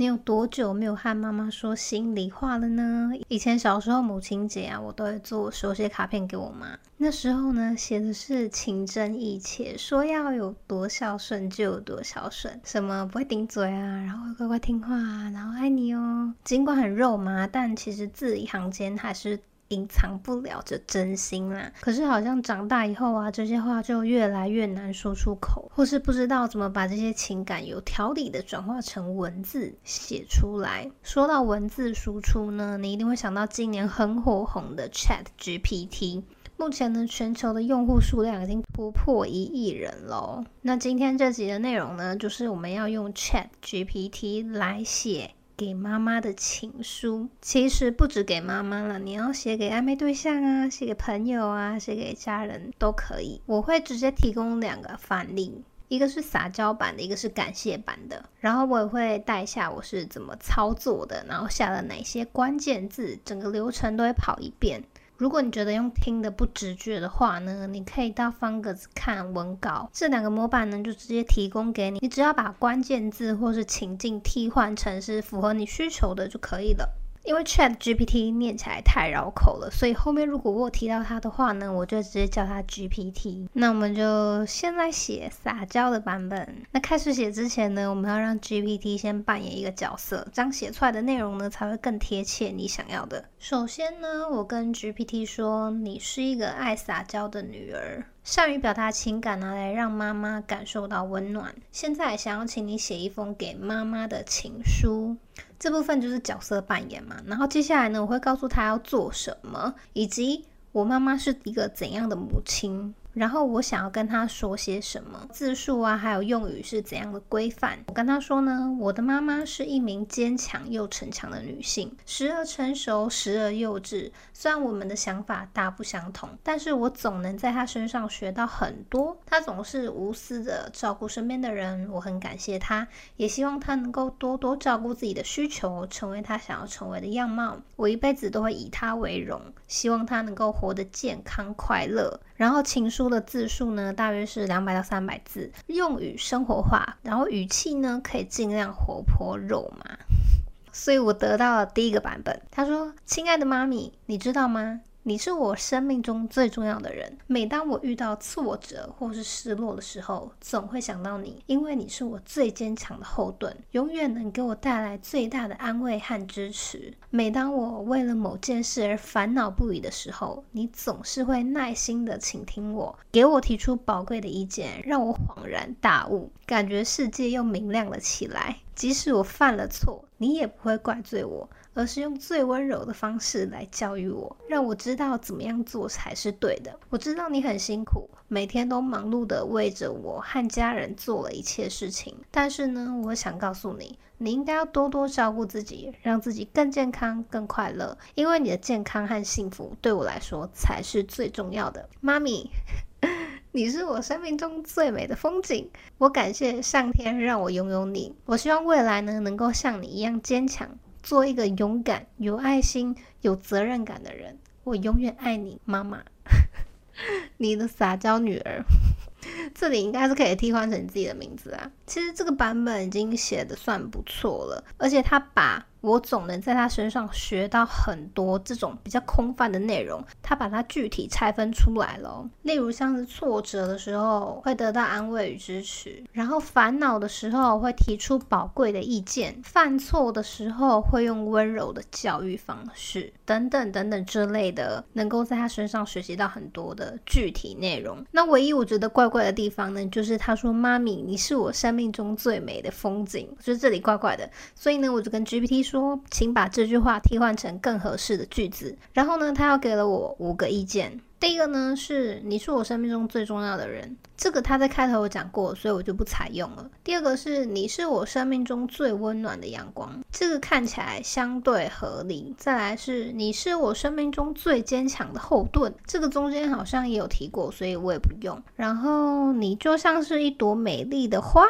你有多久没有和妈妈说心里话了呢？以前小时候母亲节啊，我都会做手写卡片给我妈。那时候呢，写的是情真意切，说要有多孝顺就有多孝顺，什么不会顶嘴啊，然后会乖乖听话啊，然后爱你哦。尽管很肉麻，但其实字里行间还是。隐藏不了这真心啦，可是好像长大以后啊，这些话就越来越难说出口，或是不知道怎么把这些情感有条理的转化成文字写出来。说到文字输出呢，你一定会想到今年很火红的 Chat GPT。目前呢，全球的用户数量已经突破一亿人喽。那今天这集的内容呢，就是我们要用 Chat GPT 来写。给妈妈的情书，其实不止给妈妈了，你要写给暧昧对象啊，写给朋友啊，写给家人都可以。我会直接提供两个范例，一个是撒娇版的，一个是感谢版的。然后我也会带一下我是怎么操作的，然后下了哪些关键字，整个流程都会跑一遍。如果你觉得用听的不直觉的话呢，你可以到方格子看文稿，这两个模板呢就直接提供给你，你只要把关键字或是情境替换成是符合你需求的就可以了。因为 Chat GPT 念起来太绕口了，所以后面如果我提到它的话呢，我就直接叫它 GPT。那我们就先来写撒娇的版本。那开始写之前呢，我们要让 GPT 先扮演一个角色，这样写出来的内容呢才会更贴切你想要的。首先呢，我跟 GPT 说：“你是一个爱撒娇的女儿，善于表达情感拿来让妈妈感受到温暖。现在想要请你写一封给妈妈的情书。”这部分就是角色扮演嘛，然后接下来呢，我会告诉他要做什么，以及我妈妈是一个怎样的母亲。然后我想要跟他说些什么字数啊，还有用语是怎样的规范？我跟他说呢，我的妈妈是一名坚强又逞强的女性，时而成熟，时而幼稚。虽然我们的想法大不相同，但是我总能在她身上学到很多。她总是无私的照顾身边的人，我很感谢她，也希望她能够多多照顾自己的需求，成为她想要成为的样貌。我一辈子都会以她为荣，希望她能够活得健康快乐。然后情书的字数呢，大约是两百到三百字，用语生活化，然后语气呢可以尽量活泼肉麻，所以我得到了第一个版本。他说：“亲爱的妈咪，你知道吗？”你是我生命中最重要的人。每当我遇到挫折或是失落的时候，总会想到你，因为你是我最坚强的后盾，永远能给我带来最大的安慰和支持。每当我为了某件事而烦恼不已的时候，你总是会耐心地倾听我，给我提出宝贵的意见，让我恍然大悟，感觉世界又明亮了起来。即使我犯了错，你也不会怪罪我。而是用最温柔的方式来教育我，让我知道怎么样做才是对的。我知道你很辛苦，每天都忙碌地为着我和家人做了一切事情。但是呢，我想告诉你，你应该要多多照顾自己，让自己更健康、更快乐。因为你的健康和幸福对我来说才是最重要的。妈咪，你是我生命中最美的风景。我感谢上天让我拥有你。我希望未来呢，能够像你一样坚强。做一个勇敢、有爱心、有责任感的人，我永远爱你，妈妈，你的撒娇女儿。这里应该是可以替换成自己的名字啊。其实这个版本已经写的算不错了，而且他把。我总能在他身上学到很多这种比较空泛的内容，他把它具体拆分出来了。例如像是挫折的时候会得到安慰与支持，然后烦恼的时候会提出宝贵的意见，犯错的时候会用温柔的教育方式，等等等等之类的，能够在他身上学习到很多的具体内容。那唯一我觉得怪怪的地方呢，就是他说：“妈咪，你是我生命中最美的风景。”我觉得这里怪怪的，所以呢，我就跟 GPT 说说，请把这句话替换成更合适的句子。然后呢，他又给了我五个意见。第一个呢是你是我生命中最重要的人，这个他在开头有讲过，所以我就不采用了。第二个是你是我生命中最温暖的阳光，这个看起来相对合理。再来是你是我生命中最坚强的后盾，这个中间好像也有提过，所以我也不用。然后你就像是一朵美丽的花，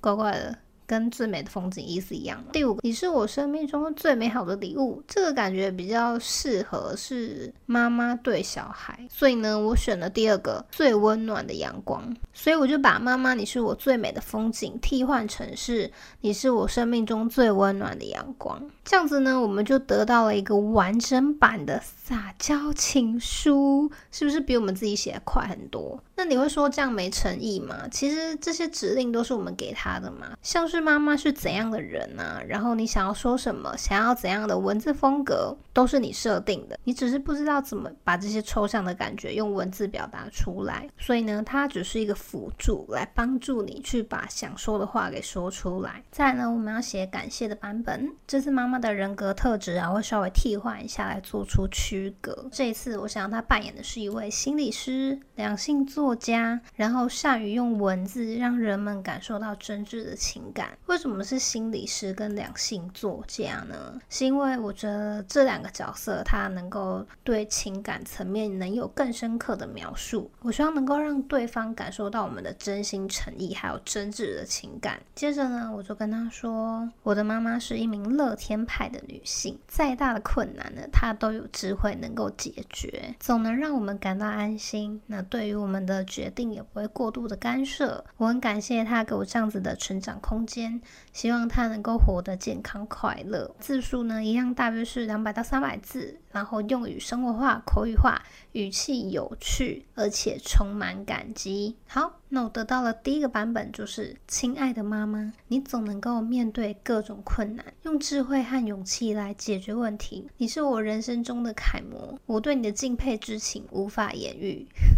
怪怪的。跟最美的风景意思一样。第五个，你是我生命中最美好的礼物，这个感觉比较适合是妈妈对小孩，所以呢，我选了第二个最温暖的阳光。所以我就把妈妈你是我最美的风景替换成是你是我生命中最温暖的阳光，这样子呢，我们就得到了一个完整版的撒娇情书，是不是比我们自己写的快很多？那你会说这样没诚意吗？其实这些指令都是我们给他的嘛，像是是妈妈是怎样的人啊，然后你想要说什么，想要怎样的文字风格，都是你设定的，你只是不知道怎么把这些抽象的感觉用文字表达出来，所以呢，它只是一个。辅助来帮助你去把想说的话给说出来。再来呢，我们要写感谢的版本。这次妈妈的人格特质啊，会稍微替换一下来做出区隔。这一次，我想让她扮演的是一位心理师、两性作家，然后善于用文字让人们感受到真挚的情感。为什么是心理师跟两性作家呢？是因为我觉得这两个角色他能够对情感层面能有更深刻的描述。我希望能够让对方感受到。我们的真心诚意，还有真挚的情感。接着呢，我就跟他说，我的妈妈是一名乐天派的女性，再大的困难呢，她都有智慧能够解决，总能让我们感到安心。那对于我们的决定也不会过度的干涉。我很感谢她给我这样子的成长空间，间希望他能够活得健康快乐。字数呢，一样大约是两百到三百字，然后用语生活化、口语化，语气有趣，而且充满感激。好。那我得到了第一个版本，就是亲爱的妈妈，你总能够面对各种困难，用智慧和勇气来解决问题。你是我人生中的楷模，我对你的敬佩之情无法言喻。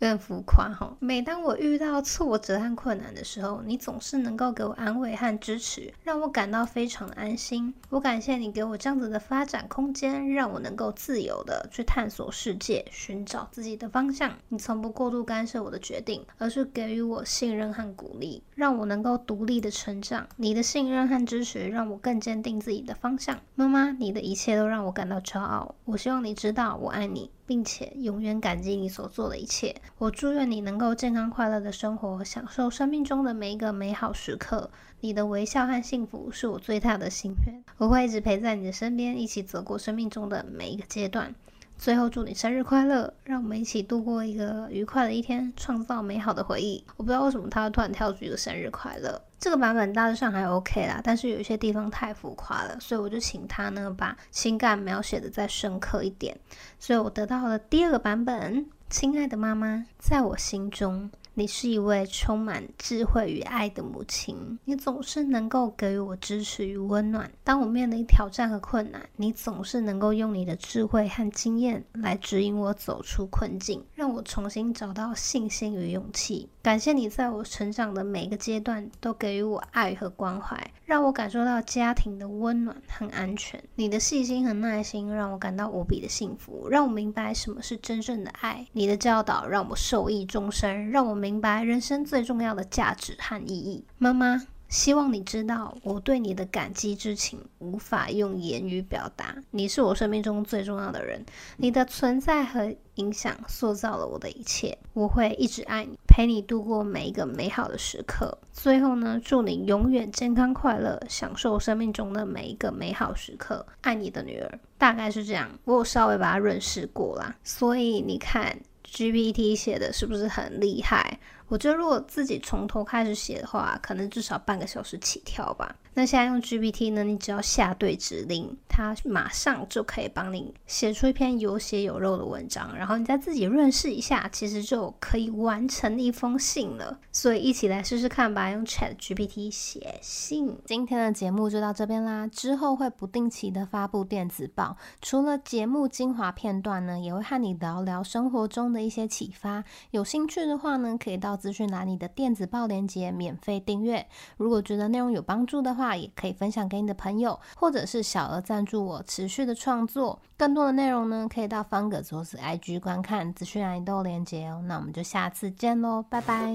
有点浮夸哈。每当我遇到挫折和困难的时候，你总是能够给我安慰和支持，让我感到非常的安心。我感谢你给我这样子的发展空间，让我能够自由的去探索世界，寻找自己的方向。你从不过度干涉我的决定，而是给予我信任和鼓励，让我能够独立的成长。你的信任和支持让我更坚定自己的方向。妈妈，你的一切都让我感到骄傲。我希望你知道我爱你。并且永远感激你所做的一切。我祝愿你能够健康快乐的生活，享受生命中的每一个美好时刻。你的微笑和幸福是我最大的心愿。我会一直陪在你的身边，一起走过生命中的每一个阶段。最后，祝你生日快乐！让我们一起度过一个愉快的一天，创造美好的回忆。我不知道为什么他突然跳出一个生日快乐。这个版本大致上还 OK 啦，但是有一些地方太浮夸了，所以我就请他呢把情感描写的再深刻一点。所以我得到了第二个版本。亲爱的妈妈，在我心中。你是一位充满智慧与爱的母亲，你总是能够给予我支持与温暖。当我面临挑战和困难，你总是能够用你的智慧和经验来指引我走出困境，让我重新找到信心与勇气。感谢你在我成长的每个阶段都给予我爱和关怀，让我感受到家庭的温暖和安全。你的细心和耐心让我感到无比的幸福，让我明白什么是真正的爱。你的教导让我受益终生，让我。明白人生最重要的价值和意义，妈妈，希望你知道我对你的感激之情无法用言语表达。你是我生命中最重要的人，你的存在和影响塑造了我的一切。我会一直爱你，陪你度过每一个美好的时刻。最后呢，祝你永远健康快乐，享受生命中的每一个美好时刻。爱你的女儿，大概是这样。我有稍微把它润饰过啦，所以你看。GPT 写的是不是很厉害？我觉得如果自己从头开始写的话，可能至少半个小时起跳吧。那现在用 GPT 呢？你只要下对指令，它马上就可以帮你写出一篇有血有肉的文章，然后你再自己润饰一下，其实就可以完成一封信了。所以一起来试试看吧，用 Chat GPT 写信。今天的节目就到这边啦，之后会不定期的发布电子报，除了节目精华片段呢，也会和你聊聊生活中的一些启发。有兴趣的话呢，可以到资讯栏里的电子报链接免费订阅。如果觉得内容有帮助的话，也可以分享给你的朋友，或者是小额赞助我持续的创作。更多的内容呢，可以到方格子 IG 观看，资讯栏里都有链接哦。那我们就下次见喽，拜拜。